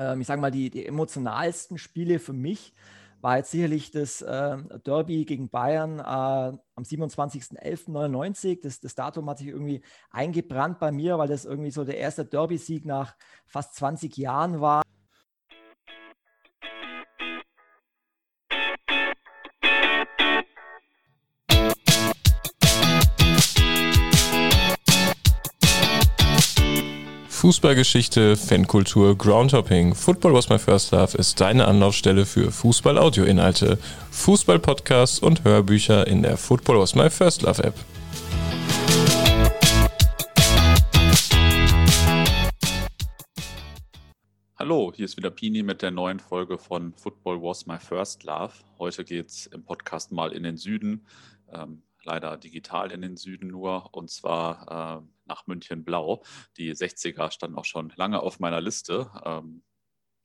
ähm, ich sage mal, die, die emotionalsten Spiele für mich war jetzt sicherlich das äh, Derby gegen Bayern äh, am 27.11.99. Das, das Datum hat sich irgendwie eingebrannt bei mir, weil das irgendwie so der erste Derby-Sieg nach fast 20 Jahren war. Fußballgeschichte, Fankultur, Groundhopping. Football was my first love ist deine Anlaufstelle für Fußball-Audio-Inhalte, Fußball-Podcasts und Hörbücher in der Football was my first love App. Hallo, hier ist wieder Pini mit der neuen Folge von Football Was My First Love. Heute geht es im Podcast mal in den Süden. Ähm, leider digital in den Süden nur, und zwar äh, nach München Blau. Die 60er standen auch schon lange auf meiner Liste. Ähm,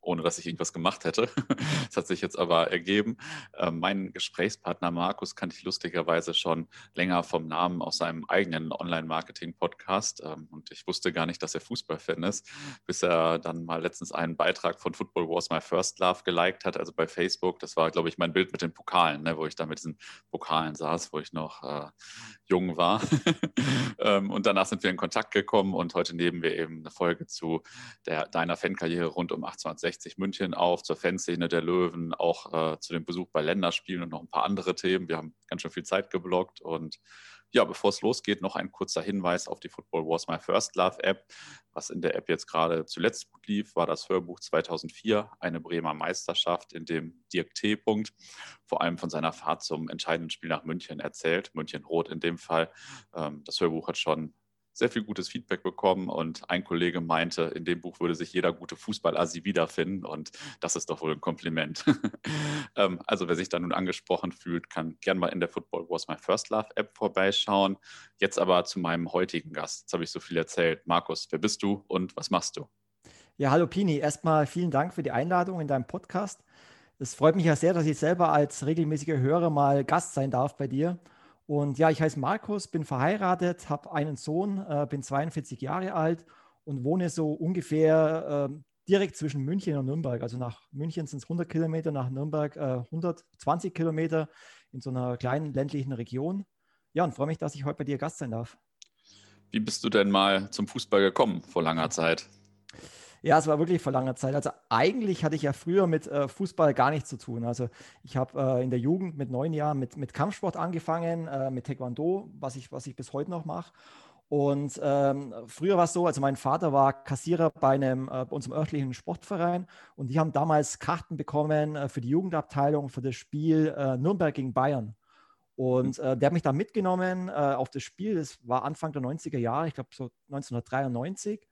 ohne dass ich irgendwas gemacht hätte. das hat sich jetzt aber ergeben. Ähm, mein Gesprächspartner Markus kannte ich lustigerweise schon länger vom Namen aus seinem eigenen Online-Marketing-Podcast. Ähm, und ich wusste gar nicht, dass er Fußballfan ist, bis er dann mal letztens einen Beitrag von Football Wars My First Love geliked hat, also bei Facebook. Das war, glaube ich, mein Bild mit den Pokalen, ne, wo ich da mit diesen Pokalen saß, wo ich noch äh, jung war. ähm, und danach sind wir in Kontakt gekommen und heute nehmen wir eben eine Folge zu der, deiner Fankarriere rund um 1860 München auf, zur Fanszene der Löwen, auch äh, zu dem Besuch bei Länderspielen und noch ein paar andere Themen. Wir haben ganz schön viel Zeit geblockt und ja, bevor es losgeht, noch ein kurzer Hinweis auf die Football Wars My First Love App. Was in der App jetzt gerade zuletzt gut lief, war das Hörbuch 2004, eine Bremer Meisterschaft, in dem Dirk T. vor allem von seiner Fahrt zum entscheidenden Spiel nach München erzählt, München-Rot in dem Fall. Ähm, das Hörbuch hat schon sehr viel gutes Feedback bekommen und ein Kollege meinte, in dem Buch würde sich jeder gute Fußball-Asi wiederfinden und das ist doch wohl ein Kompliment. Ähm, also wer sich da nun angesprochen fühlt, kann gern mal in der Football Was My First Love App vorbeischauen. Jetzt aber zu meinem heutigen Gast. Jetzt habe ich so viel erzählt. Markus, wer bist du und was machst du? Ja, hallo Pini. Erstmal vielen Dank für die Einladung in deinem Podcast. Es freut mich ja sehr, dass ich selber als regelmäßiger Hörer mal Gast sein darf bei dir. Und ja, ich heiße Markus, bin verheiratet, habe einen Sohn, äh, bin 42 Jahre alt und wohne so ungefähr äh, direkt zwischen München und Nürnberg. Also nach München sind es 100 Kilometer, nach Nürnberg äh, 120 Kilometer in so einer kleinen ländlichen Region. Ja, und freue mich, dass ich heute bei dir Gast sein darf. Wie bist du denn mal zum Fußball gekommen vor langer Zeit? Ja, es war wirklich vor langer Zeit. Also eigentlich hatte ich ja früher mit äh, Fußball gar nichts zu tun. Also ich habe äh, in der Jugend mit neun Jahren mit, mit Kampfsport angefangen, äh, mit Taekwondo, was ich, was ich bis heute noch mache. Und ähm, früher war es so, also mein Vater war Kassierer bei, einem, äh, bei unserem örtlichen Sportverein und die haben damals Karten bekommen äh, für die Jugendabteilung für das Spiel äh, Nürnberg gegen Bayern. Und äh, der hat mich da mitgenommen äh, auf das Spiel. Das war Anfang der 90er Jahre, ich glaube so 1993.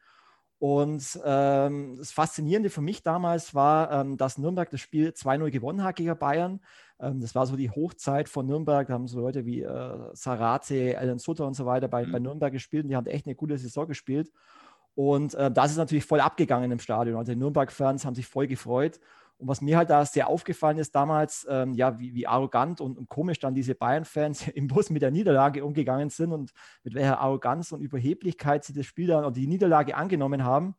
Und ähm, das Faszinierende für mich damals war, ähm, dass Nürnberg das Spiel 2-0 gewonnen hat gegen Bayern. Ähm, das war so die Hochzeit von Nürnberg. Da haben so Leute wie äh, Sarate, Alan Sutter und so weiter bei, mhm. bei Nürnberg gespielt und die haben echt eine gute Saison gespielt. Und äh, das ist natürlich voll abgegangen im Stadion. Also die Nürnberg-Fans haben sich voll gefreut. Und was mir halt da sehr aufgefallen ist damals, ähm, ja, wie, wie, arrogant und, und, komisch dann diese Bayern-Fans im Bus mit der Niederlage umgegangen sind und mit welcher Arroganz und Überheblichkeit sie das Spiel dann oder die Niederlage angenommen haben.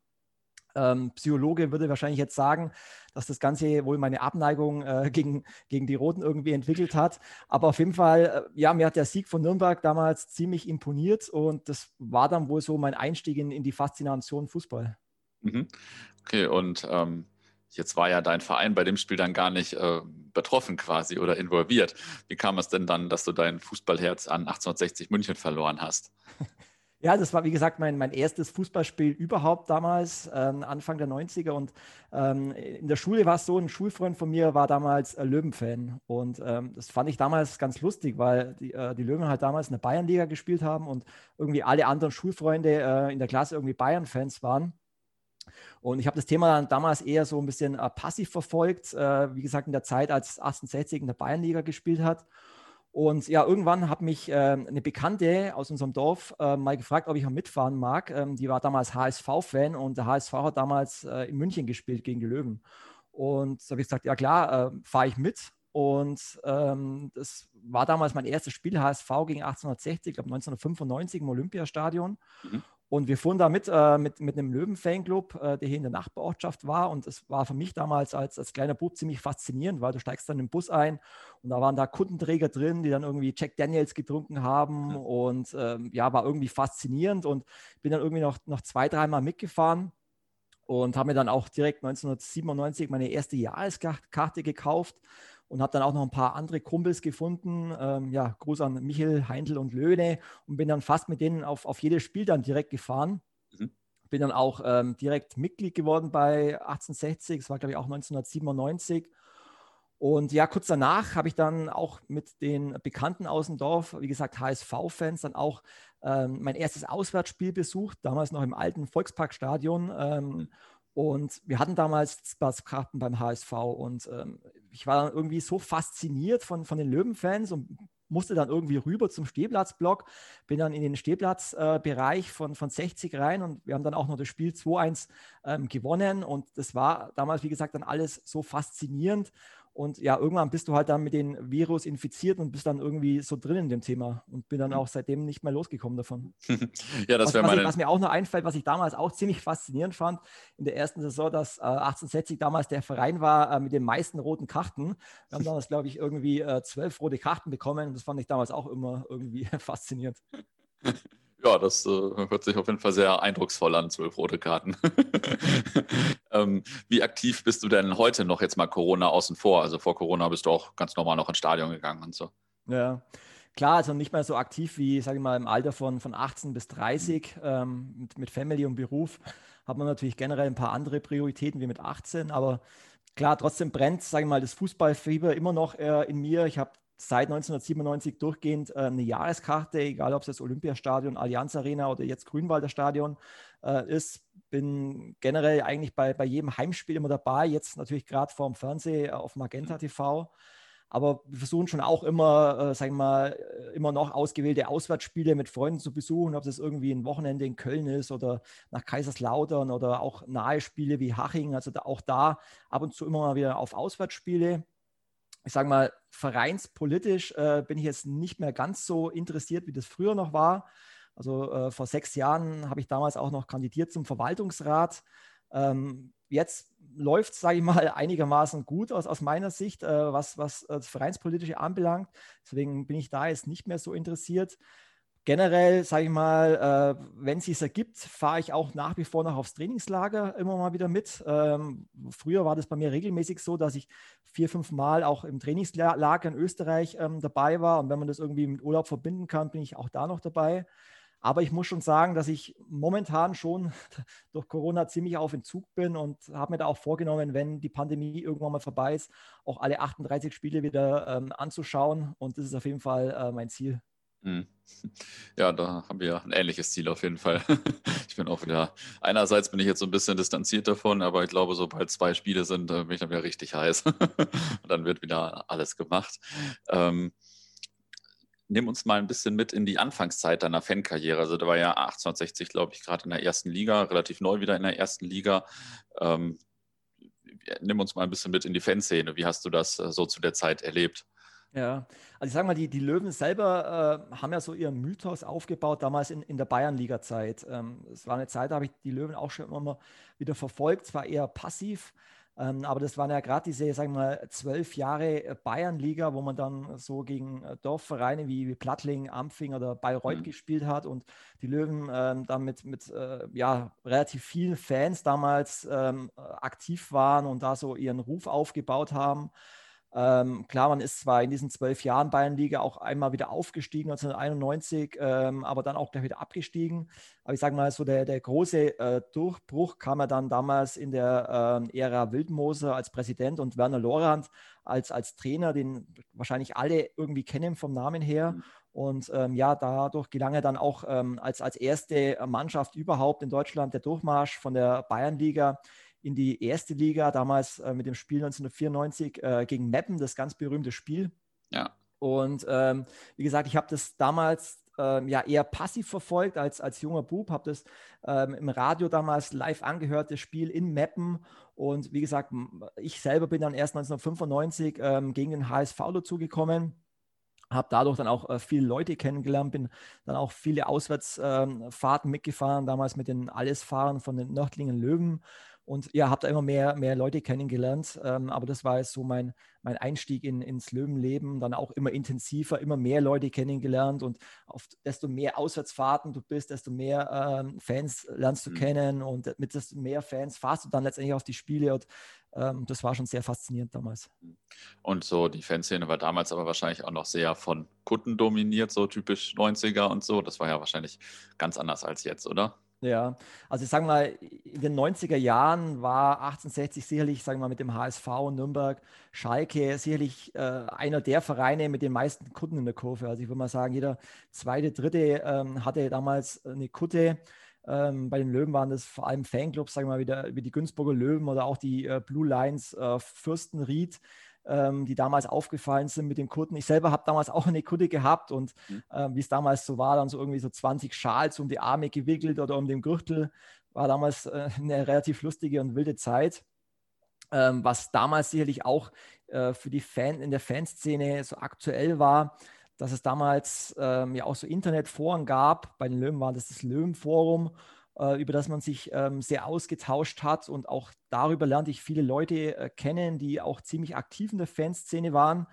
Ähm, Psychologe würde wahrscheinlich jetzt sagen, dass das Ganze wohl meine Abneigung äh, gegen, gegen die Roten irgendwie entwickelt hat. Aber auf jeden Fall, äh, ja, mir hat der Sieg von Nürnberg damals ziemlich imponiert und das war dann wohl so mein Einstieg in, in die Faszination Fußball. Mhm. Okay, und ähm, Jetzt war ja dein Verein bei dem Spiel dann gar nicht äh, betroffen quasi oder involviert. Wie kam es denn dann, dass du dein Fußballherz an 1860 München verloren hast? Ja, das war wie gesagt mein, mein erstes Fußballspiel überhaupt damals, ähm, Anfang der 90er. Und ähm, in der Schule war es so, ein Schulfreund von mir war damals äh, Löwenfan. Und ähm, das fand ich damals ganz lustig, weil die, äh, die Löwen halt damals in der Bayernliga gespielt haben und irgendwie alle anderen Schulfreunde äh, in der Klasse irgendwie Bayern-Fans waren. Und ich habe das Thema dann damals eher so ein bisschen äh, passiv verfolgt, äh, wie gesagt, in der Zeit, als 1860 in der Bayernliga gespielt hat. Und ja, irgendwann hat mich äh, eine Bekannte aus unserem Dorf äh, mal gefragt, ob ich mal mitfahren mag. Ähm, die war damals HSV-Fan und der HSV hat damals äh, in München gespielt gegen die Löwen. Und da habe ich gesagt, ja klar, äh, fahre ich mit. Und ähm, das war damals mein erstes Spiel HSV gegen 1860, ich glaube 1995 im Olympiastadion. Mhm. Und wir fuhren da mit, äh, mit, mit einem Löwen-Fanclub, äh, der hier in der Nachbarortschaft war. Und es war für mich damals als, als kleiner Bub ziemlich faszinierend, weil du steigst dann im Bus ein und da waren da Kundenträger drin, die dann irgendwie Jack Daniels getrunken haben. Ja. Und ähm, ja, war irgendwie faszinierend. Und bin dann irgendwie noch, noch zwei, dreimal mitgefahren und habe mir dann auch direkt 1997 meine erste Jahreskarte gekauft und habe dann auch noch ein paar andere Kumpels gefunden. Ähm, ja, Gruß an Michel, Heindl und Löhne und bin dann fast mit denen auf, auf jedes Spiel dann direkt gefahren. Mhm. Bin dann auch ähm, direkt Mitglied geworden bei 1860, das war glaube ich auch 1997. Und ja, kurz danach habe ich dann auch mit den Bekannten aus dem Dorf, wie gesagt, HSV-Fans, dann auch ähm, mein erstes Auswärtsspiel besucht, damals noch im alten Volksparkstadion. Ähm, und wir hatten damals Spaßkarten beim HSV und ähm, ich war dann irgendwie so fasziniert von, von den Löwenfans und musste dann irgendwie rüber zum Stehplatzblock, bin dann in den Stehplatzbereich äh, von, von 60 rein und wir haben dann auch noch das Spiel 2-1 ähm, gewonnen. Und das war damals, wie gesagt, dann alles so faszinierend und ja, irgendwann bist du halt dann mit dem Virus infiziert und bist dann irgendwie so drin in dem Thema und bin dann mhm. auch seitdem nicht mehr losgekommen davon. ja, das wäre meine. Ich, was mir auch noch einfällt, was ich damals auch ziemlich faszinierend fand in der ersten Saison, dass äh, 1860 damals der Verein war äh, mit den meisten roten Karten. Wir haben damals, glaube ich, irgendwie äh, zwölf rote Karten bekommen und das fand ich damals auch immer irgendwie faszinierend. Ja, das äh, hört sich auf jeden Fall sehr eindrucksvoll an, zwölf rote Karten. ähm, wie aktiv bist du denn heute noch jetzt mal Corona außen vor? Also vor Corona bist du auch ganz normal noch ins Stadion gegangen und so. Ja, klar, also nicht mehr so aktiv wie, sage ich mal, im Alter von, von 18 bis 30 ähm, mit, mit Family und Beruf hat man natürlich generell ein paar andere Prioritäten wie mit 18, aber klar, trotzdem brennt, sage ich mal, das Fußballfieber immer noch äh, in mir. Ich habe seit 1997 durchgehend äh, eine Jahreskarte, egal ob es das Olympiastadion, Allianz Arena oder jetzt Grünwalder Stadion äh, ist. Bin generell eigentlich bei, bei jedem Heimspiel immer dabei, jetzt natürlich gerade vorm Fernsehen äh, auf Magenta TV. Aber wir versuchen schon auch immer, äh, sagen wir mal, immer noch ausgewählte Auswärtsspiele mit Freunden zu besuchen, ob das irgendwie ein Wochenende in Köln ist oder nach Kaiserslautern oder auch nahe Spiele wie Haching. Also da, auch da ab und zu immer mal wieder auf Auswärtsspiele ich sage mal, vereinspolitisch äh, bin ich jetzt nicht mehr ganz so interessiert, wie das früher noch war. Also äh, vor sechs Jahren habe ich damals auch noch kandidiert zum Verwaltungsrat. Ähm, jetzt läuft es, sage ich mal, einigermaßen gut aus, aus meiner Sicht, äh, was, was äh, das Vereinspolitische anbelangt. Deswegen bin ich da jetzt nicht mehr so interessiert. Generell, sage ich mal, äh, wenn es sich ergibt, fahre ich auch nach wie vor noch aufs Trainingslager immer mal wieder mit. Ähm, früher war das bei mir regelmäßig so, dass ich vier, fünf Mal auch im Trainingslager in Österreich ähm, dabei war. Und wenn man das irgendwie mit Urlaub verbinden kann, bin ich auch da noch dabei. Aber ich muss schon sagen, dass ich momentan schon durch Corona ziemlich auf Entzug bin und habe mir da auch vorgenommen, wenn die Pandemie irgendwann mal vorbei ist, auch alle 38 Spiele wieder ähm, anzuschauen. Und das ist auf jeden Fall äh, mein Ziel. Hm. Ja, da haben wir ein ähnliches Ziel auf jeden Fall. Ich bin auch wieder, einerseits bin ich jetzt so ein bisschen distanziert davon, aber ich glaube, sobald zwei Spiele sind, bin ich dann wieder richtig heiß. Und dann wird wieder alles gemacht. Ähm, nimm uns mal ein bisschen mit in die Anfangszeit deiner Fankarriere. Also da war ja 1860, glaube ich, gerade in der ersten Liga, relativ neu wieder in der ersten Liga. Ähm, nimm uns mal ein bisschen mit in die Fanszene. Wie hast du das äh, so zu der Zeit erlebt? Ja, also ich sage mal, die, die Löwen selber äh, haben ja so ihren Mythos aufgebaut, damals in, in der Bayernliga-Zeit. Ähm, es war eine Zeit, da habe ich die Löwen auch schon immer wieder verfolgt, zwar eher passiv, ähm, aber das waren ja gerade diese, sagen wir mal, zwölf Jahre Bayernliga, wo man dann so gegen äh, Dorfvereine wie, wie Plattling, Ampfing oder Bayreuth mhm. gespielt hat und die Löwen ähm, dann mit, mit äh, ja, relativ vielen Fans damals ähm, aktiv waren und da so ihren Ruf aufgebaut haben. Ähm, klar, man ist zwar in diesen zwölf Jahren Bayernliga auch einmal wieder aufgestiegen, 1991, ähm, aber dann auch gleich wieder abgestiegen. Aber ich sage mal, so der, der große äh, Durchbruch kam ja dann damals in der äh, Ära Wildmoser als Präsident und Werner Lorand als, als Trainer, den wahrscheinlich alle irgendwie kennen vom Namen her. Mhm. Und ähm, ja, dadurch gelang er dann auch ähm, als, als erste Mannschaft überhaupt in Deutschland der Durchmarsch von der Bayernliga in die erste Liga, damals äh, mit dem Spiel 1994 äh, gegen Meppen, das ganz berühmte Spiel. Ja. Und ähm, wie gesagt, ich habe das damals ähm, ja eher passiv verfolgt als, als junger Bub, habe das ähm, im Radio damals live angehört, das Spiel in Meppen. Und wie gesagt, ich selber bin dann erst 1995 ähm, gegen den HSV dazugekommen habe dadurch dann auch äh, viele Leute kennengelernt, bin dann auch viele Auswärtsfahrten ähm, mitgefahren, damals mit den Allesfahrern von den Nördlingen Löwen und ja, habe da immer mehr, mehr Leute kennengelernt. Ähm, aber das war jetzt so mein, mein Einstieg in, ins Löwenleben. Dann auch immer intensiver, immer mehr Leute kennengelernt. Und auf desto mehr Auswärtsfahrten du bist, desto mehr ähm, Fans lernst du mhm. kennen. Und mit desto mehr Fans fahrst du dann letztendlich auf die Spiele. Und ähm, das war schon sehr faszinierend damals. Und so die Fanszene war damals aber wahrscheinlich auch noch sehr von Kutten dominiert, so typisch 90er und so. Das war ja wahrscheinlich ganz anders als jetzt, oder? Ja, also ich sage mal, in den 90er Jahren war 1860 sicherlich, sagen wir mal, mit dem HSV Nürnberg, Schalke sicherlich äh, einer der Vereine mit den meisten Kutten in der Kurve. Also ich würde mal sagen, jeder zweite, dritte ähm, hatte damals eine Kutte. Ähm, bei den Löwen waren das vor allem Fanclubs, sagen wir mal, wie, der, wie die Günzburger Löwen oder auch die äh, Blue Lions äh, Fürstenried ähm, die damals aufgefallen sind mit den Kutten. Ich selber habe damals auch eine Kutte gehabt und äh, wie es damals so war, dann so irgendwie so 20 Schals um die Arme gewickelt oder um den Gürtel. War damals äh, eine relativ lustige und wilde Zeit. Ähm, was damals sicherlich auch äh, für die Fan in der Fanszene so aktuell war, dass es damals ähm, ja auch so Internetforen gab. Bei den Löwen war das das Löwenforum über das man sich ähm, sehr ausgetauscht hat. Und auch darüber lernte ich viele Leute äh, kennen, die auch ziemlich aktiv in der Fanszene waren.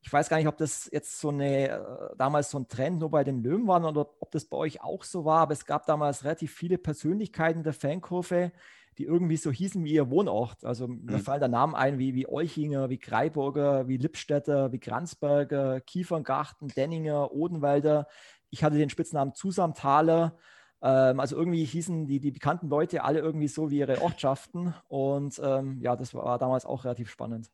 Ich weiß gar nicht, ob das jetzt so eine, äh, damals so ein Trend nur bei den Löwen war oder ob das bei euch auch so war, aber es gab damals relativ viele Persönlichkeiten in der Fankurve, die irgendwie so hießen wie ihr Wohnort. Also mhm. mir fallen da Namen ein wie, wie Olchinger, wie Greiburger, wie Lippstädter, wie Kranzberger, Kieferngarten, Denninger, Odenwälder. Ich hatte den Spitznamen Zusamtaler ähm, also irgendwie hießen die, die bekannten Leute alle irgendwie so wie ihre Ortschaften. Und ähm, ja, das war damals auch relativ spannend.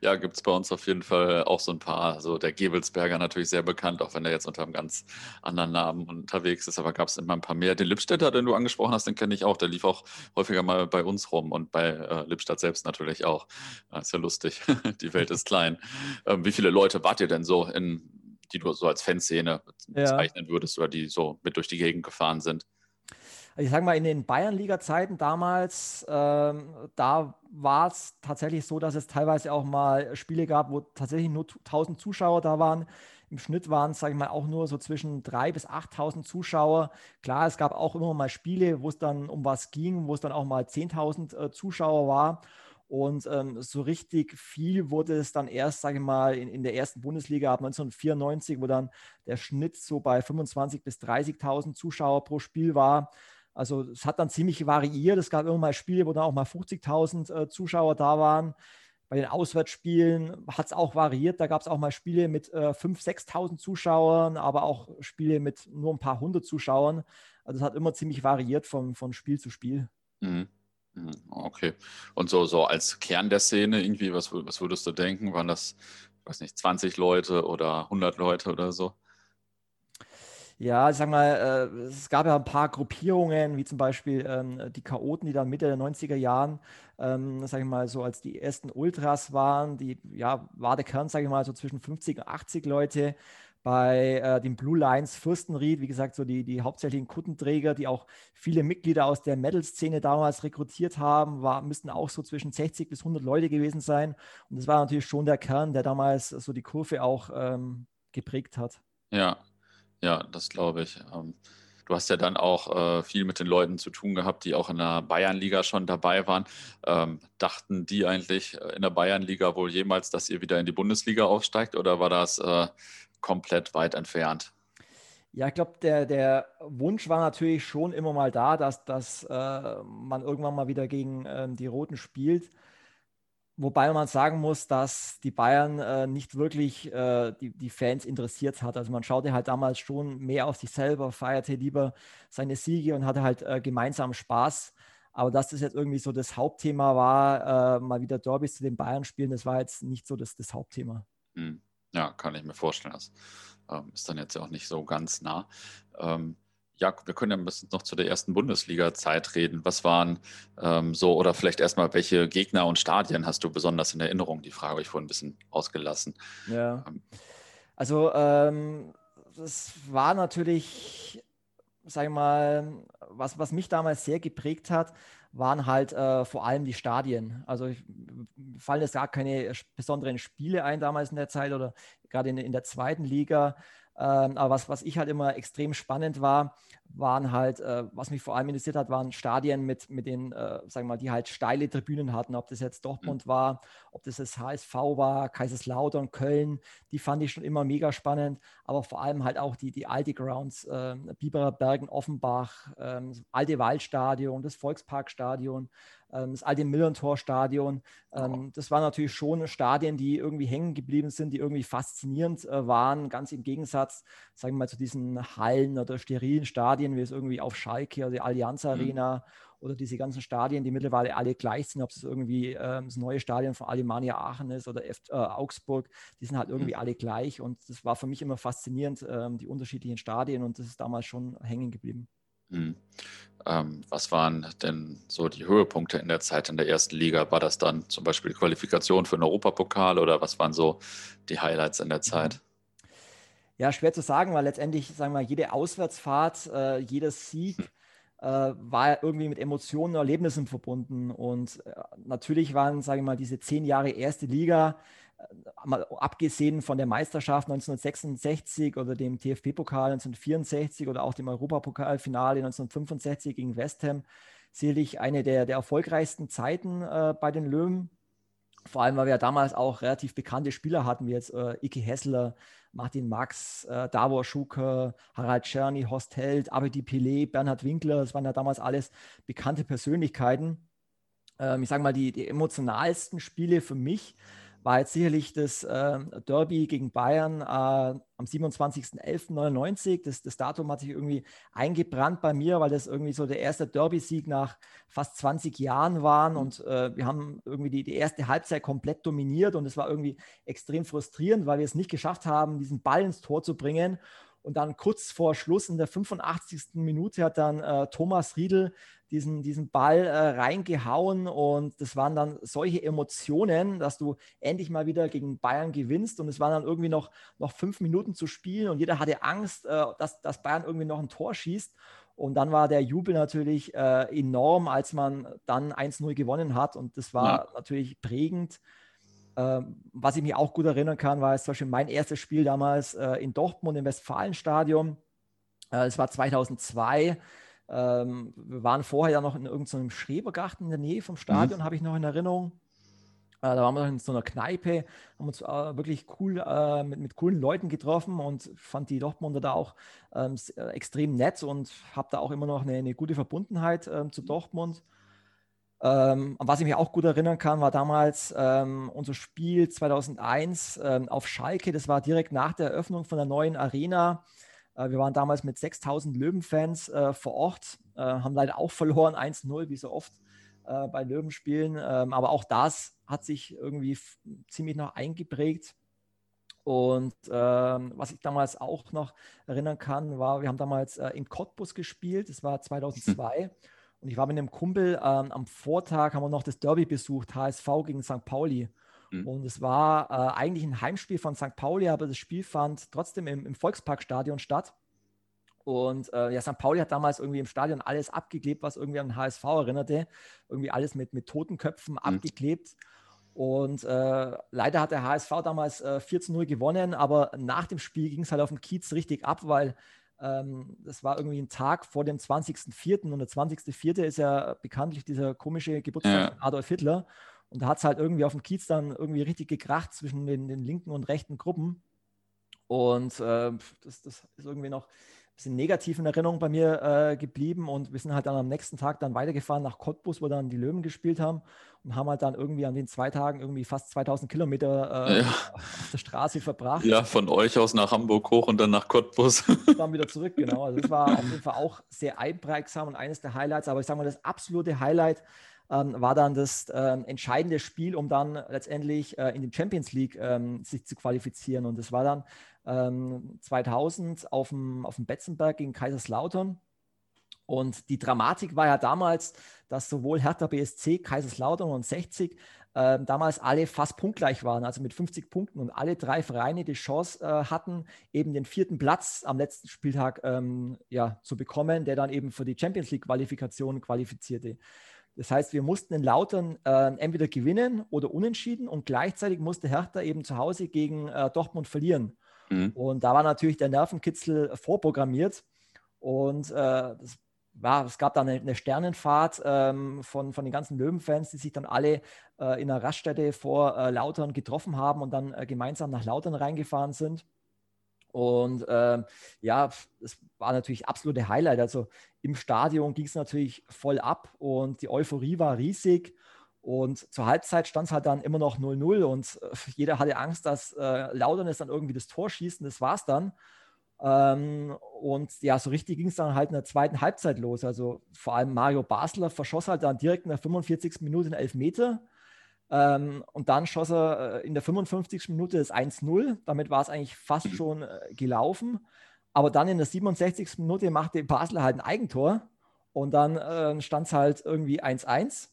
Ja, gibt es bei uns auf jeden Fall auch so ein paar. Also der Gebelsberger natürlich sehr bekannt, auch wenn er jetzt unter einem ganz anderen Namen unterwegs ist. Aber gab es immer ein paar mehr. Den Lippstädter, den du angesprochen hast, den kenne ich auch. Der lief auch häufiger mal bei uns rum und bei äh, Lippstadt selbst natürlich auch. Das ist ja lustig. Die Welt ist klein. Ähm, wie viele Leute wart ihr denn so in die du so als Fanszene bezeichnen ja. würdest oder die so mit durch die Gegend gefahren sind? Also ich sage mal, in den Bayernliga-Zeiten damals, ähm, da war es tatsächlich so, dass es teilweise auch mal Spiele gab, wo tatsächlich nur 1000 Zuschauer da waren. Im Schnitt waren es, sage ich mal, auch nur so zwischen 3.000 bis 8.000 Zuschauer. Klar, es gab auch immer mal Spiele, wo es dann um was ging, wo es dann auch mal 10.000 äh, Zuschauer war. Und ähm, so richtig viel wurde es dann erst, sage ich mal, in, in der ersten Bundesliga ab 1994, wo dann der Schnitt so bei 25.000 bis 30.000 Zuschauer pro Spiel war. Also es hat dann ziemlich variiert. Es gab immer mal Spiele, wo dann auch mal 50.000 äh, Zuschauer da waren. Bei den Auswärtsspielen hat es auch variiert. Da gab es auch mal Spiele mit äh, 5.000, 6.000 Zuschauern, aber auch Spiele mit nur ein paar hundert Zuschauern. Also es hat immer ziemlich variiert von, von Spiel zu Spiel. Mhm. Hm, okay. Und so, so als Kern der Szene irgendwie, was, was würdest du denken? Waren das, weiß nicht, 20 Leute oder 100 Leute oder so? Ja, ich sag mal, äh, es gab ja ein paar Gruppierungen, wie zum Beispiel ähm, die Chaoten, die dann Mitte der 90er Jahren, ähm, sag ich mal, so als die ersten Ultras waren, die, ja, war der Kern, sag ich mal, so zwischen 50 und 80 Leute bei äh, den Blue Lions Fürstenried, wie gesagt, so die, die hauptsächlichen Kuttenträger, die auch viele Mitglieder aus der Metal-Szene damals rekrutiert haben, war, müssten auch so zwischen 60 bis 100 Leute gewesen sein. Und das war natürlich schon der Kern, der damals so die Kurve auch ähm, geprägt hat. Ja, ja, das glaube ich. Ähm, du hast ja dann auch äh, viel mit den Leuten zu tun gehabt, die auch in der Bayernliga schon dabei waren. Ähm, dachten die eigentlich äh, in der Bayernliga wohl jemals, dass ihr wieder in die Bundesliga aufsteigt oder war das äh, komplett weit entfernt. Ja, ich glaube, der, der Wunsch war natürlich schon immer mal da, dass, dass äh, man irgendwann mal wieder gegen äh, die Roten spielt. Wobei man sagen muss, dass die Bayern äh, nicht wirklich äh, die, die Fans interessiert hat. Also man schaute halt damals schon mehr auf sich selber, feierte lieber seine Siege und hatte halt äh, gemeinsam Spaß. Aber dass das jetzt irgendwie so das Hauptthema war, äh, mal wieder Derbys zu den Bayern spielen, das war jetzt nicht so das, das Hauptthema. Hm. Ja, kann ich mir vorstellen. Das ähm, ist dann jetzt ja auch nicht so ganz nah. Ähm, ja, wir können ja ein bisschen noch zu der ersten Bundesliga-Zeit reden. Was waren ähm, so, oder vielleicht erstmal, welche Gegner und Stadien hast du besonders in Erinnerung? Die Frage habe ich vorhin ein bisschen ausgelassen. Ja. Ähm, also, ähm, das war natürlich, sag ich mal, was, was mich damals sehr geprägt hat, waren halt äh, vor allem die Stadien. Also ich, fallen jetzt gar keine besonderen Spiele ein damals in der Zeit oder gerade in, in der zweiten Liga. Ähm, aber was, was ich halt immer extrem spannend war, waren halt, äh, was mich vor allem interessiert hat, waren Stadien mit, mit den, äh, sagen wir mal, die halt steile Tribünen hatten, ob das jetzt Dortmund mhm. war, ob das das HSV war, Kaiserslautern, Köln, die fand ich schon immer mega spannend, aber vor allem halt auch die, die alte Grounds, äh, Biberer Bergen, Offenbach, äh, alte Waldstadion, das Volksparkstadion, ähm, das alte Millern-Tor-Stadion. Ähm, das waren natürlich schon Stadien, die irgendwie hängen geblieben sind, die irgendwie faszinierend äh, waren, ganz im Gegensatz, sagen wir mal, zu diesen Hallen oder sterilen Stadien, wie es irgendwie auf Schalke oder die Allianz mhm. Arena mhm. oder diese ganzen Stadien, die mittlerweile alle gleich sind, ob es irgendwie äh, das neue Stadion von Alemannia Aachen ist oder F äh, Augsburg, die sind halt mhm. irgendwie mhm. alle gleich und das war für mich immer faszinierend, äh, die unterschiedlichen Stadien und das ist damals schon hängen geblieben. Mhm. Ähm, was waren denn so die Höhepunkte in der Zeit in der ersten Liga? War das dann zum Beispiel die Qualifikation für den Europapokal oder was waren so die Highlights in der mhm. Zeit? Ja, schwer zu sagen, weil letztendlich, sagen wir mal, jede Auswärtsfahrt, äh, jeder Sieg hm. äh, war irgendwie mit Emotionen und Erlebnissen verbunden. Und äh, natürlich waren, sage ich mal, diese zehn Jahre erste Liga mal abgesehen von der Meisterschaft 1966 oder dem TFP-Pokal 1964 oder auch dem Europapokalfinale 1965 gegen West Ham, sicherlich eine der, der erfolgreichsten Zeiten äh, bei den Löwen. Vor allem, weil wir ja damals auch relativ bekannte Spieler hatten, wie jetzt äh, Ike Hessler, Martin Max, äh, Davor Schuker, Harald Czerny, Horst Held, Abedi Pelé, Bernhard Winkler. Das waren ja damals alles bekannte Persönlichkeiten. Ähm, ich sage mal, die, die emotionalsten Spiele für mich war jetzt sicherlich das äh, Derby gegen Bayern äh, am 27.11.99. Das, das Datum hat sich irgendwie eingebrannt bei mir, weil das irgendwie so der erste Derby-Sieg nach fast 20 Jahren war. Mhm. Und äh, wir haben irgendwie die, die erste Halbzeit komplett dominiert und es war irgendwie extrem frustrierend, weil wir es nicht geschafft haben, diesen Ball ins Tor zu bringen. Und dann kurz vor Schluss in der 85. Minute hat dann äh, Thomas Riedel diesen, diesen Ball äh, reingehauen und das waren dann solche Emotionen, dass du endlich mal wieder gegen Bayern gewinnst und es waren dann irgendwie noch, noch fünf Minuten zu spielen und jeder hatte Angst, äh, dass, dass Bayern irgendwie noch ein Tor schießt. Und dann war der Jubel natürlich äh, enorm, als man dann 1-0 gewonnen hat und das war ja. natürlich prägend. Ähm, was ich mich auch gut erinnern kann, war zum Beispiel mein erstes Spiel damals äh, in Dortmund im Westfalenstadion. Äh, es war 2002. Ähm, wir waren vorher ja noch in irgendeinem Schrebergarten in der Nähe vom Stadion, mhm. habe ich noch in Erinnerung. Äh, da waren wir noch in so einer Kneipe, haben uns äh, wirklich cool äh, mit, mit coolen Leuten getroffen und fand die Dortmunder da auch ähm, äh, extrem nett und habe da auch immer noch eine, eine gute Verbundenheit ähm, zu Dortmund. Ähm, an was ich mich auch gut erinnern kann, war damals ähm, unser Spiel 2001 ähm, auf Schalke. Das war direkt nach der Eröffnung von der neuen Arena. Äh, wir waren damals mit 6000 Löwenfans äh, vor Ort, äh, haben leider auch verloren, 1-0, wie so oft äh, bei Löwenspielen. Ähm, aber auch das hat sich irgendwie ziemlich noch eingeprägt. Und ähm, was ich damals auch noch erinnern kann, war, wir haben damals äh, in Cottbus gespielt, das war 2002. Hm. Und ich war mit einem Kumpel ähm, am Vortag, haben wir noch das Derby besucht, HSV gegen St. Pauli. Mhm. Und es war äh, eigentlich ein Heimspiel von St. Pauli, aber das Spiel fand trotzdem im, im Volksparkstadion statt. Und äh, ja, St. Pauli hat damals irgendwie im Stadion alles abgeklebt, was irgendwie an den HSV erinnerte. Irgendwie alles mit, mit Totenköpfen mhm. abgeklebt. Und äh, leider hat der HSV damals äh, 4 zu 0 gewonnen, aber nach dem Spiel ging es halt auf dem Kiez richtig ab, weil ähm, das war irgendwie ein Tag vor dem 20.04. und der 20.04. ist ja bekanntlich dieser komische Geburtstag ja. von Adolf Hitler. Und da hat es halt irgendwie auf dem Kiez dann irgendwie richtig gekracht zwischen den, den linken und rechten Gruppen. Und äh, das, das ist irgendwie noch bisschen negativ in Erinnerung bei mir äh, geblieben und wir sind halt dann am nächsten Tag dann weitergefahren nach Cottbus, wo dann die Löwen gespielt haben und haben halt dann irgendwie an den zwei Tagen irgendwie fast 2000 Kilometer äh, ja. auf der Straße verbracht. Ja, von euch aus nach Hamburg hoch und dann nach Cottbus. Dann wieder zurück, genau. Also das war auf jeden Fall auch sehr einprägsam und eines der Highlights, aber ich sage mal, das absolute Highlight ähm, war dann das äh, entscheidende Spiel, um dann letztendlich äh, in die Champions League ähm, sich zu qualifizieren. Und das war dann ähm, 2000 auf dem, auf dem Betzenberg gegen Kaiserslautern. Und die Dramatik war ja damals, dass sowohl Hertha BSC, Kaiserslautern und 60 äh, damals alle fast punktgleich waren, also mit 50 Punkten und alle drei Vereine die Chance äh, hatten, eben den vierten Platz am letzten Spieltag ähm, ja, zu bekommen, der dann eben für die Champions League-Qualifikation qualifizierte. Das heißt, wir mussten in Lautern äh, entweder gewinnen oder unentschieden und gleichzeitig musste Hertha eben zu Hause gegen äh, Dortmund verlieren. Mhm. Und da war natürlich der Nervenkitzel vorprogrammiert. Und äh, das war, es gab da eine, eine Sternenfahrt ähm, von, von den ganzen Löwenfans, die sich dann alle äh, in einer Raststätte vor äh, Lautern getroffen haben und dann äh, gemeinsam nach Lautern reingefahren sind. Und ähm, ja, es war natürlich absolute Highlight. Also im Stadion ging es natürlich voll ab und die Euphorie war riesig. Und zur Halbzeit stand es halt dann immer noch 0-0 und äh, jeder hatte Angst, dass äh, Lautern es dann irgendwie das Tor schießen. Das war es dann. Ähm, und ja, so richtig ging es dann halt in der zweiten Halbzeit los. Also vor allem Mario Basler verschoss halt dann direkt in der 45. Minute einen Elfmeter. Ähm, und dann schoss er äh, in der 55. Minute das 1-0. Damit war es eigentlich fast mhm. schon äh, gelaufen. Aber dann in der 67. Minute machte Basler halt ein Eigentor. Und dann äh, stand es halt irgendwie 1-1.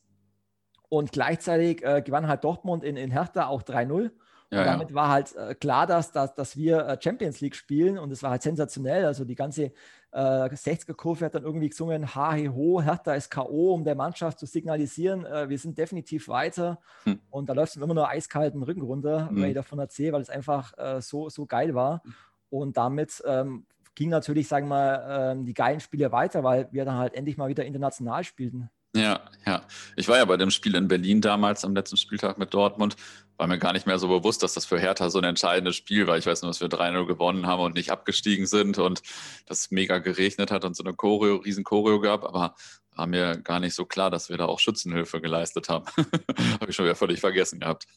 Und gleichzeitig äh, gewann halt Dortmund in, in Hertha auch 3-0. Ja, damit ja. war halt äh, klar, dass, dass, dass wir äh, Champions League spielen und es war halt sensationell. Also die ganze äh, 60er-Kurve hat dann irgendwie gesungen, ha, he, ho, Hertha ist K.O., um der Mannschaft zu signalisieren, äh, wir sind definitiv weiter. Hm. Und da läuft es immer nur eiskalten Rücken runter, hm. wenn ich davon erzähle, weil es einfach äh, so, so geil war. Und damit ähm, ging natürlich, sagen wir mal, ähm, die geilen Spiele weiter, weil wir dann halt endlich mal wieder international spielten. Ja, ja. Ich war ja bei dem Spiel in Berlin damals am letzten Spieltag mit Dortmund. War mir gar nicht mehr so bewusst, dass das für Hertha so ein entscheidendes Spiel war. Ich weiß nur, dass wir 3-0 gewonnen haben und nicht abgestiegen sind und das mega geregnet hat und so eine Choreo, riesen Choreo gab. Aber war mir gar nicht so klar, dass wir da auch Schützenhilfe geleistet haben. Habe ich schon wieder völlig vergessen gehabt.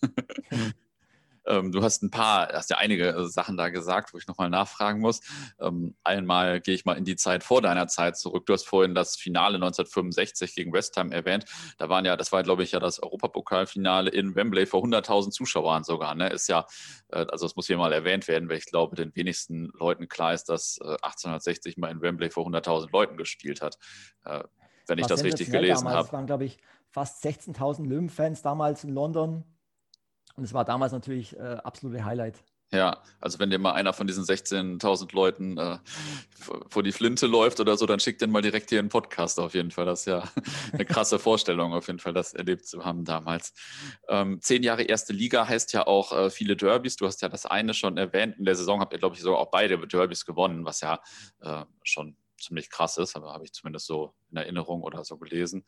Ähm, du hast ein paar, hast ja einige äh, Sachen da gesagt, wo ich nochmal nachfragen muss. Ähm, einmal gehe ich mal in die Zeit vor deiner Zeit zurück. Du hast vorhin das Finale 1965 gegen West Ham erwähnt. Da waren ja, das war, glaube ich, ja das Europapokalfinale in Wembley vor 100.000 Zuschauern sogar. Ne? Ist ja, äh, also das muss hier mal erwähnt werden, weil ich glaube, den wenigsten Leuten klar ist, dass äh, 1860 mal in Wembley vor 100.000 Leuten gespielt hat. Äh, wenn ich das richtig gelesen habe. Es waren, glaube ich, fast 16.000 Löwenfans damals in London. Und es war damals natürlich äh, absolute Highlight. Ja, also wenn dir mal einer von diesen 16.000 Leuten äh, vor die Flinte läuft oder so, dann schickt den mal direkt hier einen Podcast auf jeden Fall. Das ist ja eine krasse Vorstellung, auf jeden Fall das erlebt zu haben damals. Ähm, zehn Jahre erste Liga heißt ja auch äh, viele Derbys. Du hast ja das eine schon erwähnt. In der Saison habt ihr, glaube ich, sogar auch beide Derbys gewonnen, was ja äh, schon ziemlich krass ist, aber habe ich zumindest so in Erinnerung oder so gelesen.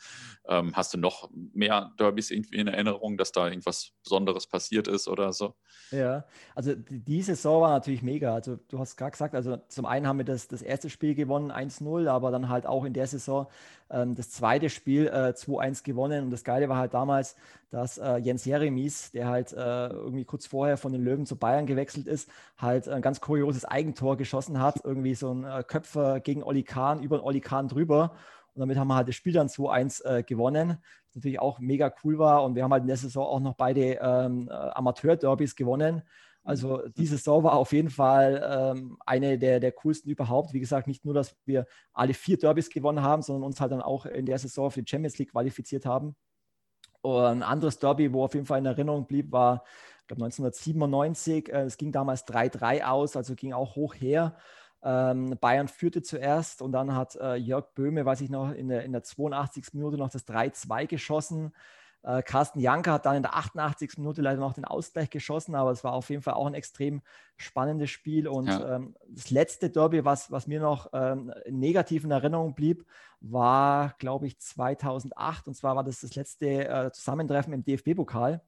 Ähm, hast du noch mehr Derbys irgendwie in Erinnerung, dass da irgendwas Besonderes passiert ist oder so? Ja, also die Saison war natürlich mega. Also du hast gerade gesagt, also zum einen haben wir das, das erste Spiel gewonnen, 1-0, aber dann halt auch in der Saison ähm, das zweite Spiel äh, 2-1 gewonnen. Und das Geile war halt damals, dass äh, Jens Jeremies, der halt äh, irgendwie kurz vorher von den Löwen zu Bayern gewechselt ist, halt ein ganz kurioses Eigentor geschossen hat. Irgendwie so ein äh, Köpfer gegen Oli Kahn, über den Oli Kahn drüber. Und damit haben wir halt das Spiel dann 2-1 äh, gewonnen. Was natürlich auch mega cool war. Und wir haben halt in der Saison auch noch beide ähm, äh, Amateur-Derbys gewonnen. Also mhm. diese Saison war auf jeden Fall ähm, eine der, der coolsten überhaupt. Wie gesagt, nicht nur, dass wir alle vier Derbys gewonnen haben, sondern uns halt dann auch in der Saison für die Champions League qualifiziert haben. Und ein anderes Derby, wo auf jeden Fall in Erinnerung blieb, war ich glaube 1997. Äh, es ging damals 3-3 aus, also ging auch hoch her. Ähm, Bayern führte zuerst und dann hat äh, Jörg Böhme, weiß ich noch, in der, in der 82. Minute noch das 3-2 geschossen. Äh, Carsten Janker hat dann in der 88. Minute leider noch den Ausgleich geschossen, aber es war auf jeden Fall auch ein extrem spannendes Spiel. Und ja. ähm, das letzte Derby, was, was mir noch ähm, negativ in Erinnerung blieb, war, glaube ich, 2008. Und zwar war das das letzte äh, Zusammentreffen im DFB-Pokal.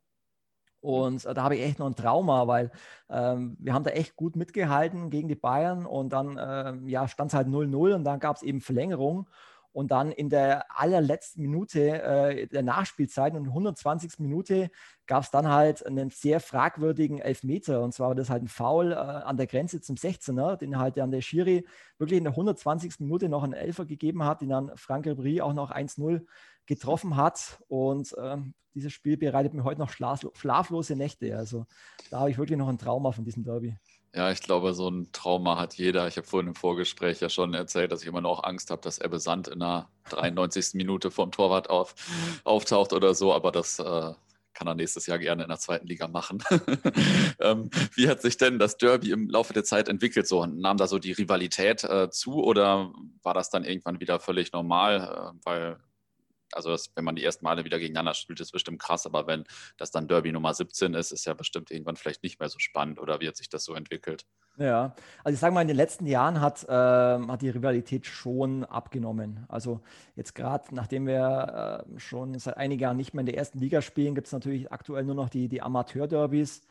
Und äh, da habe ich echt noch ein Trauma, weil ähm, wir haben da echt gut mitgehalten gegen die Bayern und dann ähm, ja, stand es halt 0-0 und dann gab es eben Verlängerung. Und dann in der allerletzten Minute äh, der Nachspielzeit und 120. Minute gab es dann halt einen sehr fragwürdigen Elfmeter. Und zwar war das halt ein Foul äh, an der Grenze zum 16er, den halt dann der Schiri wirklich in der 120. Minute noch einen Elfer gegeben hat, den dann Frank Ribéry auch noch 1-0 getroffen hat. Und ähm, dieses Spiel bereitet mir heute noch schlaflose Nächte. Also da habe ich wirklich noch ein Trauma von diesem Derby. Ja, ich glaube, so ein Trauma hat jeder. Ich habe vorhin im Vorgespräch ja schon erzählt, dass ich immer noch Angst habe, dass Ebbe Sand in der 93. Minute vom Torwart auf, auftaucht oder so. Aber das äh, kann er nächstes Jahr gerne in der zweiten Liga machen. ähm, wie hat sich denn das Derby im Laufe der Zeit entwickelt? So nahm da so die Rivalität äh, zu oder war das dann irgendwann wieder völlig normal? Äh, weil also das, wenn man die ersten Male wieder gegeneinander spielt, ist bestimmt krass, aber wenn das dann Derby Nummer 17 ist, ist ja bestimmt irgendwann vielleicht nicht mehr so spannend oder wie hat sich das so entwickelt? Ja, also ich sage mal, in den letzten Jahren hat, äh, hat die Rivalität schon abgenommen. Also jetzt gerade, nachdem wir äh, schon seit einigen Jahren nicht mehr in der ersten Liga spielen, gibt es natürlich aktuell nur noch die, die Amateur-Derbys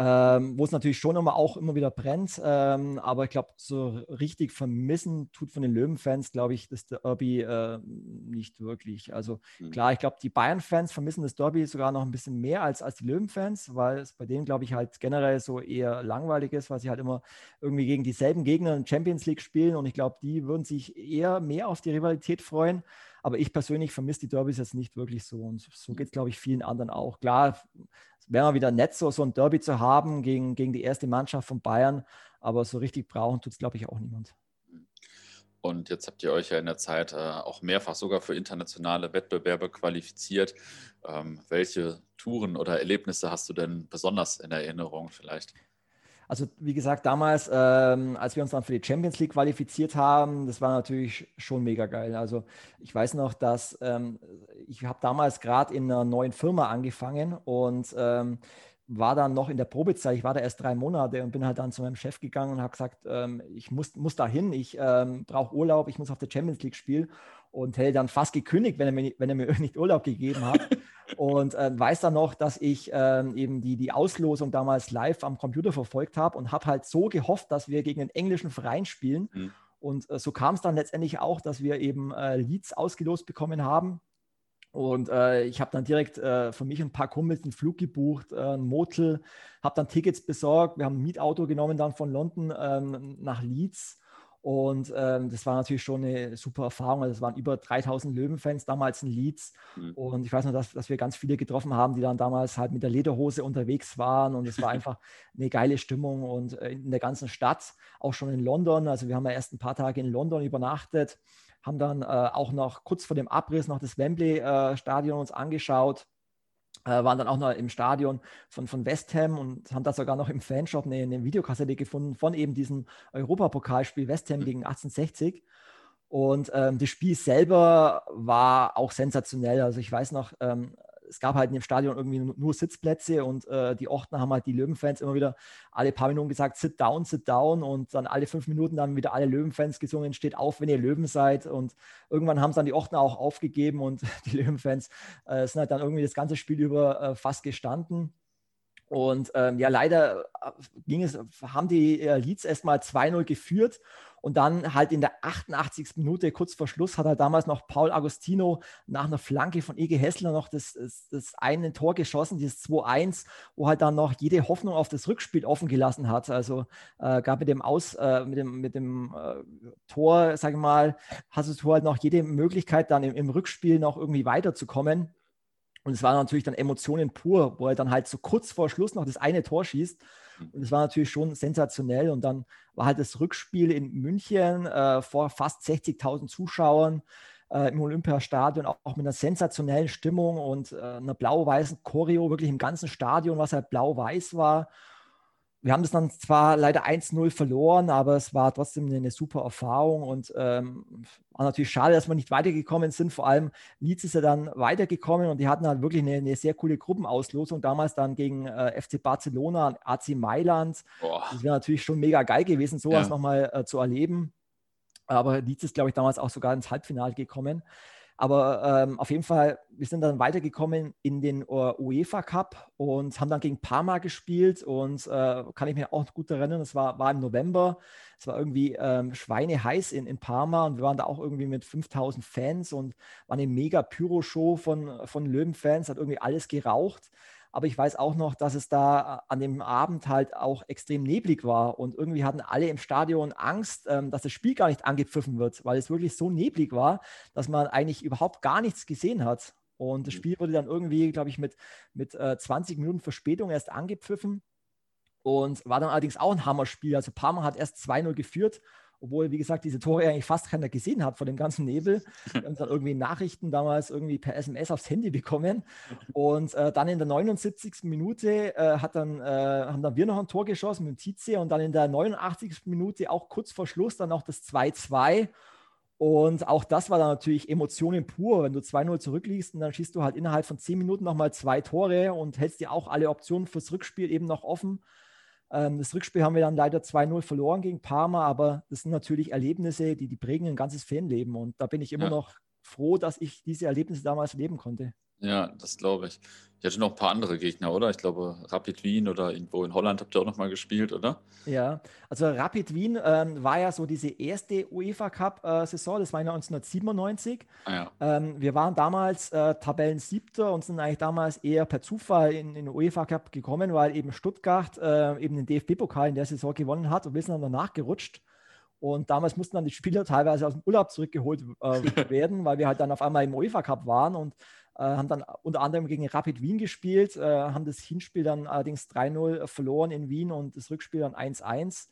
ähm, wo es natürlich schon immer auch immer wieder brennt. Ähm, aber ich glaube, so richtig vermissen tut von den Löwen-Fans, glaube ich, das Derby äh, nicht wirklich. Also mhm. klar, ich glaube, die Bayern-Fans vermissen das Derby sogar noch ein bisschen mehr als, als die Löwen-Fans, weil es bei denen, glaube ich, halt generell so eher langweilig ist, weil sie halt immer irgendwie gegen dieselben Gegner in Champions League spielen. Und ich glaube, die würden sich eher mehr auf die Rivalität freuen. Aber ich persönlich vermisse die Derbys jetzt nicht wirklich so. Und so geht es, glaube ich, vielen anderen auch. Klar, wäre mal wieder nett, so, so ein Derby zu haben gegen, gegen die erste Mannschaft von Bayern. Aber so richtig brauchen tut es, glaube ich, auch niemand. Und jetzt habt ihr euch ja in der Zeit äh, auch mehrfach sogar für internationale Wettbewerbe qualifiziert. Ähm, welche Touren oder Erlebnisse hast du denn besonders in Erinnerung vielleicht? Also wie gesagt, damals, ähm, als wir uns dann für die Champions League qualifiziert haben, das war natürlich schon mega geil. Also ich weiß noch, dass ähm, ich habe damals gerade in einer neuen Firma angefangen und ähm, war dann noch in der Probezeit, ich war da erst drei Monate und bin halt dann zu meinem Chef gegangen und habe gesagt, ähm, ich muss, muss da hin, ich ähm, brauche Urlaub, ich muss auf der Champions League spielen und hätte dann fast gekündigt, wenn er mir, wenn er mir nicht Urlaub gegeben hat. und äh, weiß dann noch, dass ich äh, eben die, die Auslosung damals live am Computer verfolgt habe und habe halt so gehofft, dass wir gegen einen englischen Verein spielen. Mhm. Und äh, so kam es dann letztendlich auch, dass wir eben äh, Leads ausgelost bekommen haben. Und äh, ich habe dann direkt äh, für mich ein paar Kumpels einen Flug gebucht, ein Motel, habe dann Tickets besorgt. Wir haben ein Mietauto genommen dann von London ähm, nach Leeds und ähm, das war natürlich schon eine super Erfahrung. Also es waren über 3000 Löwenfans damals in Leeds. Mhm. Und ich weiß noch, dass, dass wir ganz viele getroffen haben, die dann damals halt mit der Lederhose unterwegs waren. Und es war einfach eine geile Stimmung und äh, in der ganzen Stadt, auch schon in London. Also wir haben ja erst ein paar Tage in London übernachtet, haben dann äh, auch noch kurz vor dem Abriss noch das Wembley-Stadion äh, uns angeschaut waren dann auch noch im Stadion von, von West Ham und haben da sogar noch im Fanshop eine, eine Videokassette gefunden von eben diesem Europapokalspiel West Ham mhm. gegen 1860. Und ähm, das Spiel selber war auch sensationell. Also ich weiß noch, ähm, es gab halt in dem Stadion irgendwie nur Sitzplätze und äh, die Orten haben halt die Löwenfans immer wieder alle paar Minuten gesagt, sit down, sit down und dann alle fünf Minuten dann wieder alle Löwenfans gesungen, steht auf, wenn ihr Löwen seid und irgendwann haben es dann die Orten auch aufgegeben und die Löwenfans äh, sind halt dann irgendwie das ganze Spiel über äh, fast gestanden. Und ähm, ja, leider äh, ging es, haben die äh, Leeds erstmal 2-0 geführt und dann halt in der 88. Minute, kurz vor Schluss, hat halt damals noch Paul Agostino nach einer Flanke von Ege Hessler noch das, das, das eine Tor geschossen, dieses 2-1, wo halt dann noch jede Hoffnung auf das Rückspiel offen gelassen hat. Also äh, gab mit dem Aus, äh, mit dem, mit dem äh, Tor, sage ich mal, hast du halt noch jede Möglichkeit, dann im, im Rückspiel noch irgendwie weiterzukommen. Und es war natürlich dann Emotionen pur, wo er dann halt so kurz vor Schluss noch das eine Tor schießt. Und es war natürlich schon sensationell. Und dann war halt das Rückspiel in München äh, vor fast 60.000 Zuschauern äh, im Olympiastadion, auch, auch, mit einer sensationellen Stimmung und äh, einer blau-weißen Choreo, wirklich im ganzen Stadion, was halt blau-weiß war wir haben das dann zwar leider 1-0 verloren, aber es war trotzdem eine, super Erfahrung und ähm, war natürlich schade, dass wir nicht weitergekommen sind. Vor allem Leeds ist ja dann weitergekommen und die hatten halt wirklich eine, eine sehr coole Gruppenauslosung. Damals dann gegen äh, FC Barcelona, AC Mailand. Boah. Das wäre natürlich schon mega geil gewesen, sowas ja. nochmal äh, zu erleben. Aber Leeds ist, glaube ich, damals auch sogar ins Halbfinale gekommen. Aber ähm, auf jeden Fall, wir sind dann weitergekommen in den UEFA Cup und haben dann gegen Parma gespielt und äh, kann ich mir auch gut erinnern, es war, war im November, es war irgendwie ähm, schweineheiß in, in Parma und wir waren da auch irgendwie mit 5000 Fans und war eine mega Pyro-Show von, von Löwenfans, hat irgendwie alles geraucht. Aber ich weiß auch noch, dass es da äh, an dem Abend halt auch extrem neblig war und irgendwie hatten alle im Stadion Angst, ähm, dass das Spiel gar nicht angepfiffen wird, weil es wirklich so neblig war, dass man eigentlich überhaupt gar nichts gesehen hat. Und das mhm. Spiel wurde dann irgendwie, glaube ich, mit, mit äh, 20 Minuten Verspätung erst angepfiffen und war dann allerdings auch ein Hammerspiel. Also Parma hat erst 2-0 geführt obwohl, wie gesagt, diese Tore eigentlich fast keiner gesehen hat von dem ganzen Nebel. Wir haben dann irgendwie Nachrichten damals irgendwie per SMS aufs Handy bekommen. Und äh, dann in der 79. Minute äh, hat dann, äh, haben dann wir noch ein Tor geschossen mit Tize und dann in der 89. Minute auch kurz vor Schluss dann noch das 2-2. Und auch das war dann natürlich Emotionen pur, wenn du 2-0 zurückliegst und dann schießt du halt innerhalb von 10 Minuten nochmal zwei Tore und hältst dir auch alle Optionen fürs Rückspiel eben noch offen. Ähm, das Rückspiel haben wir dann leider 2-0 verloren gegen Parma, aber das sind natürlich Erlebnisse, die, die prägen ein ganzes Fanleben. Und da bin ich immer ja. noch froh, dass ich diese Erlebnisse damals erleben konnte. Ja, das glaube ich. Ich hatte noch ein paar andere Gegner, oder? Ich glaube, Rapid Wien oder irgendwo in Holland habt ihr auch noch mal gespielt, oder? Ja, also Rapid Wien ähm, war ja so diese erste UEFA Cup-Saison, äh, das war 1997. Ah, ja. ähm, wir waren damals äh, Tabellensiebter und sind eigentlich damals eher per Zufall in, in den UEFA Cup gekommen, weil eben Stuttgart äh, eben den DFB-Pokal in der Saison gewonnen hat und wir sind dann danach gerutscht. Und damals mussten dann die Spieler teilweise aus dem Urlaub zurückgeholt äh, werden, weil wir halt dann auf einmal im UEFA Cup waren und haben dann unter anderem gegen Rapid Wien gespielt, äh, haben das Hinspiel dann allerdings 3-0 verloren in Wien und das Rückspiel dann 1-1.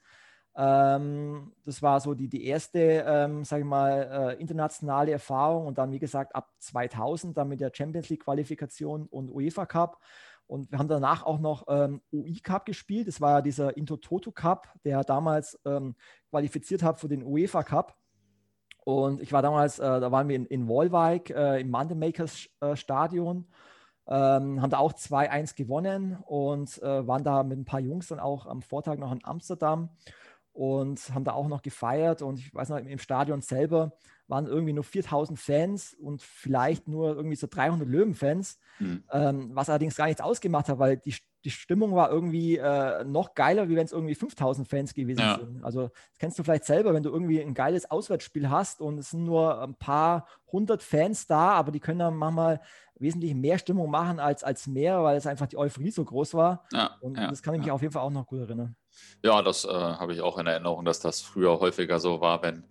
Ähm, das war so die, die erste, ähm, sage ich mal, äh, internationale Erfahrung und dann, wie gesagt, ab 2000 dann mit der Champions League Qualifikation und UEFA Cup. Und wir haben danach auch noch ähm, UI Cup gespielt. Das war ja dieser Intertoto Cup, der damals ähm, qualifiziert hat für den UEFA Cup. Und ich war damals, äh, da waren wir in, in Wolwijk äh, im Mountain Makers äh, Stadion, ähm, haben da auch 2-1 gewonnen und äh, waren da mit ein paar Jungs dann auch am Vortag noch in Amsterdam und haben da auch noch gefeiert. Und ich weiß noch, im Stadion selber waren irgendwie nur 4000 Fans und vielleicht nur irgendwie so 300 Löwenfans, mhm. ähm, was allerdings gar nichts ausgemacht hat, weil die, die Stimmung war irgendwie äh, noch geiler, wie wenn es irgendwie 5000 Fans gewesen ja. sind. Also das kennst du vielleicht selber, wenn du irgendwie ein geiles Auswärtsspiel hast und es sind nur ein paar hundert Fans da, aber die können dann manchmal wesentlich mehr Stimmung machen als, als mehr, weil es einfach die Euphorie so groß war. Ja, und ja, das kann ich mich auf jeden Fall auch noch gut erinnern. Ja, das äh, habe ich auch in Erinnerung, dass das früher häufiger so war, wenn,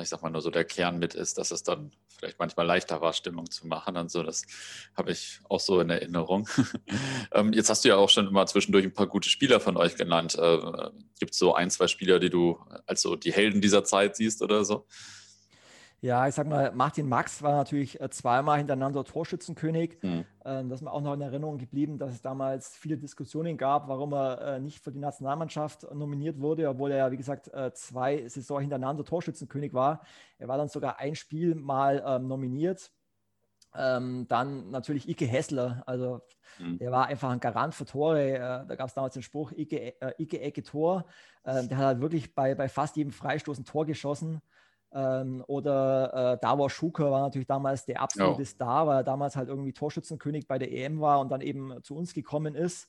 ich sag mal, nur so der Kern mit ist, dass es dann vielleicht manchmal leichter war, Stimmung zu machen und so. Das habe ich auch so in Erinnerung. ähm, jetzt hast du ja auch schon immer zwischendurch ein paar gute Spieler von euch genannt. Äh, Gibt es so ein, zwei Spieler, die du als so die Helden dieser Zeit siehst oder so? Ja, ich sag mal, Martin Max war natürlich äh, zweimal hintereinander Torschützenkönig. Mhm. Ähm, das ist mir auch noch in Erinnerung geblieben, dass es damals viele Diskussionen gab, warum er äh, nicht für die Nationalmannschaft nominiert wurde, obwohl er ja, wie gesagt, äh, zwei Saison hintereinander Torschützenkönig war. Er war dann sogar ein Spiel mal ähm, nominiert. Ähm, dann natürlich Ike Hessler, also mhm. der war einfach ein Garant für Tore. Äh, da gab es damals den Spruch, Ike, Ike Ecke Tor. Äh, der hat halt wirklich bei, bei fast jedem Freistoß ein Tor geschossen. Ähm, oder äh, Davor Schuker war natürlich damals der absolute ja. Star, weil er damals halt irgendwie Torschützenkönig bei der EM war und dann eben zu uns gekommen ist.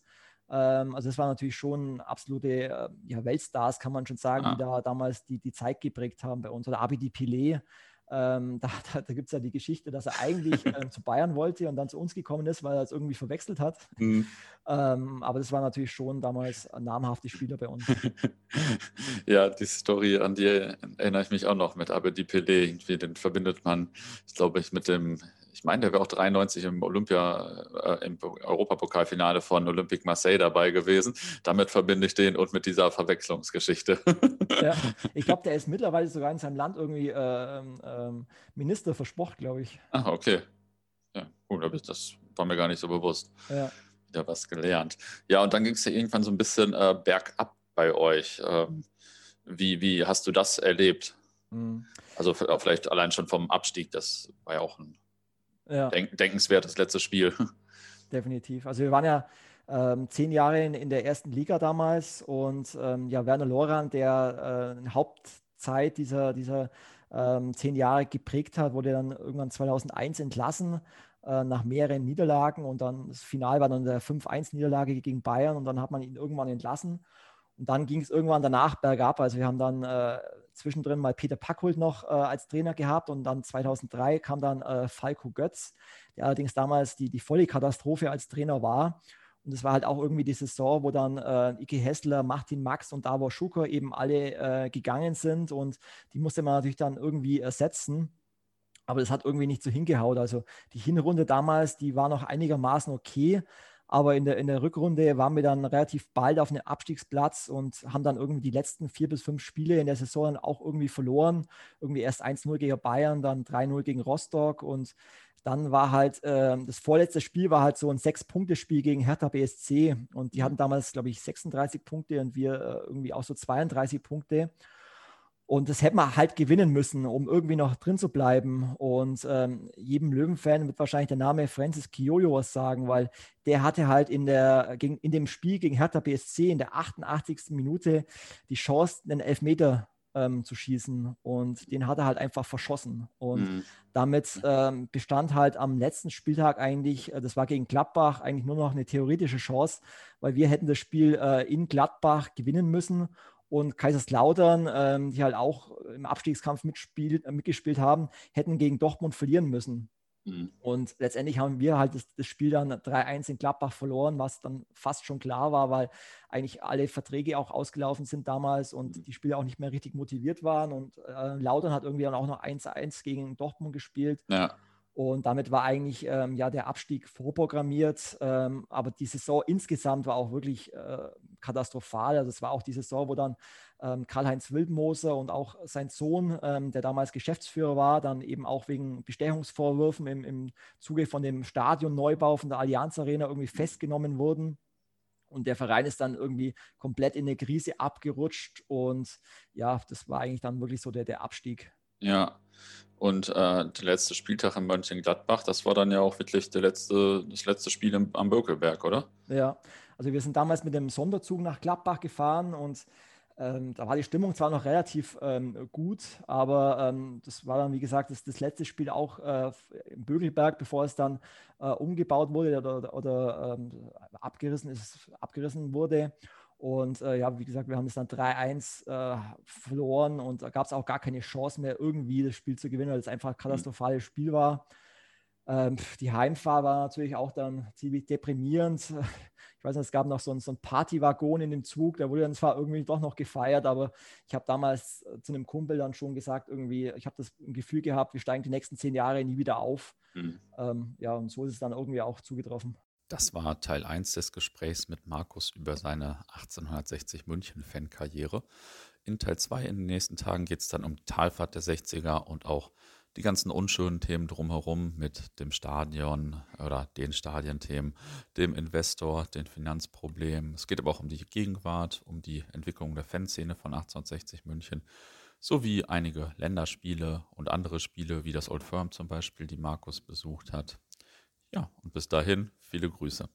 Ähm, also es waren natürlich schon absolute äh, ja, Weltstars, kann man schon sagen, ja. die da damals die, die Zeit geprägt haben bei uns. Oder Abidi Pilet, ähm, da, da, da gibt es ja die Geschichte, dass er eigentlich äh, zu Bayern wollte und dann zu uns gekommen ist, weil er es irgendwie verwechselt hat. Mhm. Ähm, aber das war natürlich schon damals namhafte Spieler bei uns. ja, die Story, an die erinnere ich mich auch noch mit Abedi Pelé. Irgendwie, den verbindet man, ich glaube, ich mit dem ich meine, der wäre auch 93 im Olympia, äh, im Europapokalfinale von Olympique Marseille dabei gewesen. Damit verbinde ich den und mit dieser Verwechslungsgeschichte. Ja, ich glaube, der ist mittlerweile sogar in seinem Land irgendwie äh, äh, Minister für Sport, glaube ich. Ah, okay. Ja, gut, das war mir gar nicht so bewusst. Ja. Wieder was gelernt. Ja, und dann ging es ja irgendwann so ein bisschen äh, bergab bei euch. Ähm, wie, wie hast du das erlebt? Mhm. Also vielleicht allein schon vom Abstieg, das war ja auch ein ja. Denk denkenswertes letztes Spiel. Definitiv. Also wir waren ja ähm, zehn Jahre in, in, der ersten Liga damals und ähm, ja, Werner Lorand, der äh, Hauptzeit dieser, dieser ähm, zehn Jahre geprägt hat, wurde dann irgendwann 2001 entlassen äh, nach mehreren Niederlagen und dann das Final war dann der 5-1-Niederlage gegen Bayern und dann hat man ihn irgendwann entlassen. Und dann ging es irgendwann danach bergab. Also wir haben dann äh, zwischendrin mal Peter Packhult noch äh, als Trainer gehabt und dann 2003 kam dann äh, Falco Götz, der allerdings damals die, die volle Katastrophe als Trainer war. Und es war halt auch irgendwie die Saison, wo dann äh, Ike Hessler, Martin Max und Davor Schucker eben alle äh, gegangen sind und die musste man natürlich dann irgendwie ersetzen. Aber das hat irgendwie nicht so hingehaut. Also die Hinrunde damals, die war noch einigermaßen okay. Aber in der, in der Rückrunde waren wir dann relativ bald auf einem Abstiegsplatz und haben dann irgendwie die letzten vier bis fünf Spiele in der Saison auch irgendwie verloren. Irgendwie erst 1-0 gegen Bayern, dann 3-0 gegen Rostock und dann war halt äh, das vorletzte Spiel war halt so ein Sechs-Punkte-Spiel gegen Hertha BSC und die hatten damals, glaube ich, 36 Punkte und wir äh, irgendwie auch so 32 Punkte. Und das hätte man halt gewinnen müssen, um irgendwie noch drin zu bleiben. Und ähm, jedem Löwenfan wird wahrscheinlich der Name Francis Kiyoyo was sagen, weil der hatte halt in, der, gegen, in dem Spiel gegen Hertha BSC in der 88. Minute die Chance, einen Elfmeter ähm, zu schießen. Und den hat er halt einfach verschossen. Und mhm. damit ähm, bestand halt am letzten Spieltag eigentlich, äh, das war gegen Gladbach, eigentlich nur noch eine theoretische Chance, weil wir hätten das Spiel äh, in Gladbach gewinnen müssen und Kaiserslautern, ähm, die halt auch im Abstiegskampf mitspiel, äh, mitgespielt haben, hätten gegen Dortmund verlieren müssen. Mhm. Und letztendlich haben wir halt das, das Spiel dann 3-1 in Gladbach verloren, was dann fast schon klar war, weil eigentlich alle Verträge auch ausgelaufen sind damals und mhm. die Spieler auch nicht mehr richtig motiviert waren. Und äh, Lautern hat irgendwie dann auch noch 1-1 gegen Dortmund gespielt. Ja. Und damit war eigentlich ähm, ja der Abstieg vorprogrammiert. Ähm, aber die Saison insgesamt war auch wirklich äh, katastrophal. Also es war auch die Saison, wo dann ähm, Karl-Heinz Wildmoser und auch sein Sohn, ähm, der damals Geschäftsführer war, dann eben auch wegen Bestechungsvorwürfen im, im Zuge von dem Stadionneubau von der Allianz Arena irgendwie festgenommen wurden. Und der Verein ist dann irgendwie komplett in eine Krise abgerutscht. Und ja, das war eigentlich dann wirklich so der, der Abstieg. Ja, und äh, der letzte Spieltag in Mönchengladbach, das war dann ja auch wirklich der letzte, das letzte Spiel im, am Bökelberg, oder? Ja, also wir sind damals mit dem Sonderzug nach Gladbach gefahren und ähm, da war die Stimmung zwar noch relativ ähm, gut, aber ähm, das war dann, wie gesagt, das, das letzte Spiel auch äh, im Bögelberg, bevor es dann äh, umgebaut wurde oder, oder, oder ähm, abgerissen, ist, abgerissen wurde. Und äh, ja, wie gesagt, wir haben es dann 3-1 äh, verloren und da gab es auch gar keine Chance mehr, irgendwie das Spiel zu gewinnen, weil es einfach ein mhm. katastrophales Spiel war. Ähm, die Heimfahrt war natürlich auch dann ziemlich deprimierend. Weiß nicht, es gab noch so einen, so einen Partywaggon in dem Zug, der wurde dann zwar irgendwie doch noch gefeiert, aber ich habe damals äh, zu einem Kumpel dann schon gesagt, irgendwie, ich habe das Gefühl gehabt, wir steigen die nächsten zehn Jahre nie wieder auf. Mhm. Ähm, ja, und so ist es dann irgendwie auch zugetroffen. Das war Teil 1 des Gesprächs mit Markus über seine 1860 München-Fan-Karriere. In Teil 2 in den nächsten Tagen geht es dann um die Talfahrt der 60er und auch die ganzen unschönen Themen drumherum mit dem Stadion oder den Stadienthemen, dem Investor, den Finanzproblemen. Es geht aber auch um die Gegenwart, um die Entwicklung der Fanszene von 1860 München sowie einige Länderspiele und andere Spiele wie das Old Firm zum Beispiel, die Markus besucht hat. Ja, und bis dahin viele Grüße.